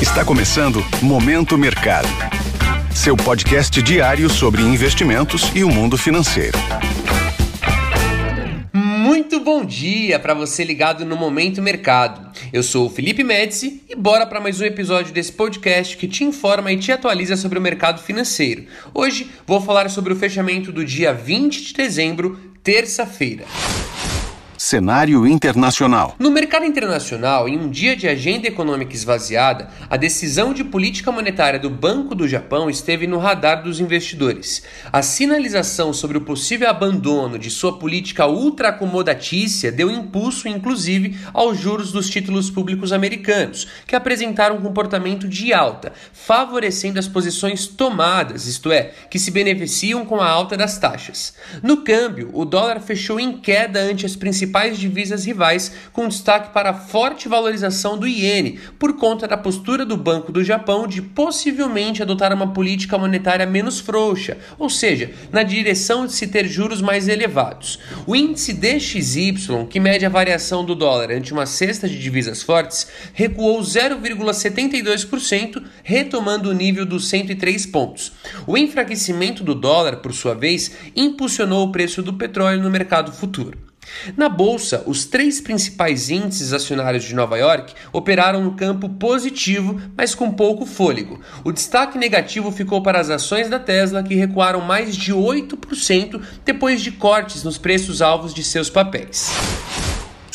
Está começando Momento Mercado. Seu podcast diário sobre investimentos e o mundo financeiro. Muito bom dia para você ligado no Momento Mercado. Eu sou o Felipe Médici e bora para mais um episódio desse podcast que te informa e te atualiza sobre o mercado financeiro. Hoje vou falar sobre o fechamento do dia 20 de dezembro, terça-feira. Cenário internacional. No mercado internacional, em um dia de agenda econômica esvaziada, a decisão de política monetária do Banco do Japão esteve no radar dos investidores. A sinalização sobre o possível abandono de sua política ultra-acomodatícia deu impulso, inclusive, aos juros dos títulos públicos americanos, que apresentaram um comportamento de alta, favorecendo as posições tomadas, isto é, que se beneficiam com a alta das taxas. No câmbio, o dólar fechou em queda ante as principais principais divisas rivais, com destaque para a forte valorização do iene, por conta da postura do Banco do Japão de possivelmente adotar uma política monetária menos frouxa, ou seja, na direção de se ter juros mais elevados. O índice DXY, que mede a variação do dólar ante uma cesta de divisas fortes, recuou 0,72%, retomando o nível dos 103 pontos. O enfraquecimento do dólar, por sua vez, impulsionou o preço do petróleo no mercado futuro. Na bolsa, os três principais índices acionários de Nova York operaram no campo positivo, mas com pouco fôlego. O destaque negativo ficou para as ações da Tesla, que recuaram mais de 8% depois de cortes nos preços alvos de seus papéis.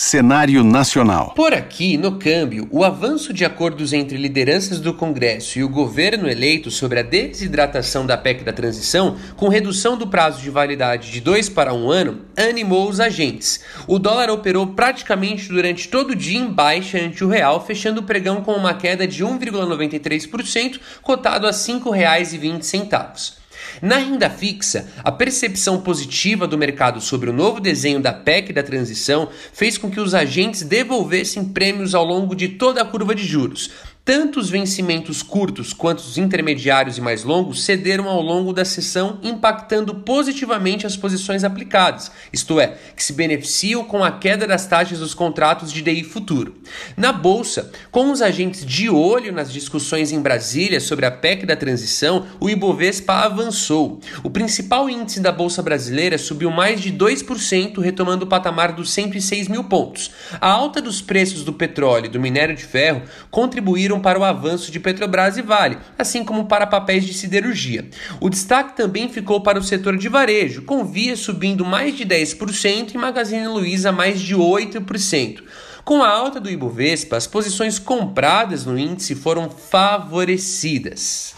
Cenário nacional. Por aqui, no câmbio, o avanço de acordos entre lideranças do Congresso e o governo eleito sobre a desidratação da PEC da transição, com redução do prazo de validade de dois para um ano, animou os agentes. O dólar operou praticamente durante todo o dia em baixa ante o real, fechando o pregão com uma queda de 1,93%, cotado a R$ 5,20. Na renda fixa, a percepção positiva do mercado sobre o novo desenho da PEC da transição fez com que os agentes devolvessem prêmios ao longo de toda a curva de juros, tanto os vencimentos curtos quanto os intermediários e mais longos cederam ao longo da sessão, impactando positivamente as posições aplicadas, isto é, que se beneficiam com a queda das taxas dos contratos de DI futuro. Na bolsa, com os agentes de olho nas discussões em Brasília sobre a PEC da transição, o Ibovespa avançou. O principal índice da bolsa brasileira subiu mais de 2%, retomando o patamar dos 106 mil pontos. A alta dos preços do petróleo e do minério de ferro contribuíram contribuíram para o avanço de Petrobras e Vale, assim como para papéis de siderurgia. O destaque também ficou para o setor de varejo, com Via subindo mais de 10% e Magazine Luiza mais de 8%. Com a alta do Ibovespa, as posições compradas no índice foram favorecidas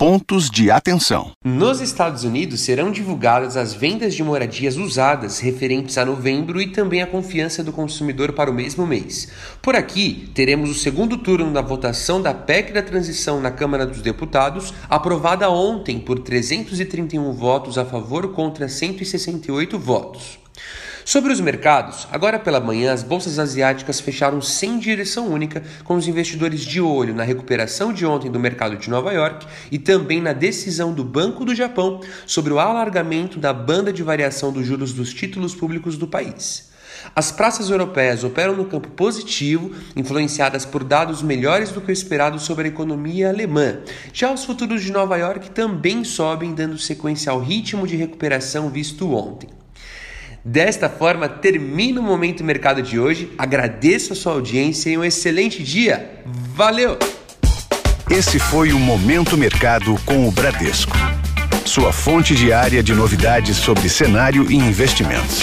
pontos de atenção. Nos Estados Unidos serão divulgadas as vendas de moradias usadas referentes a novembro e também a confiança do consumidor para o mesmo mês. Por aqui, teremos o segundo turno da votação da PEC da transição na Câmara dos Deputados, aprovada ontem por 331 votos a favor contra 168 votos. Sobre os mercados, agora pela manhã as bolsas asiáticas fecharam sem direção única, com os investidores de olho na recuperação de ontem do mercado de Nova York e também na decisão do Banco do Japão sobre o alargamento da banda de variação dos juros dos títulos públicos do país. As praças europeias operam no campo positivo, influenciadas por dados melhores do que o esperado sobre a economia alemã. Já os futuros de Nova York também sobem, dando sequência ao ritmo de recuperação visto ontem. Desta forma, termina o Momento Mercado de hoje. Agradeço a sua audiência e um excelente dia. Valeu! Esse foi o Momento Mercado com o Bradesco. Sua fonte diária de novidades sobre cenário e investimentos.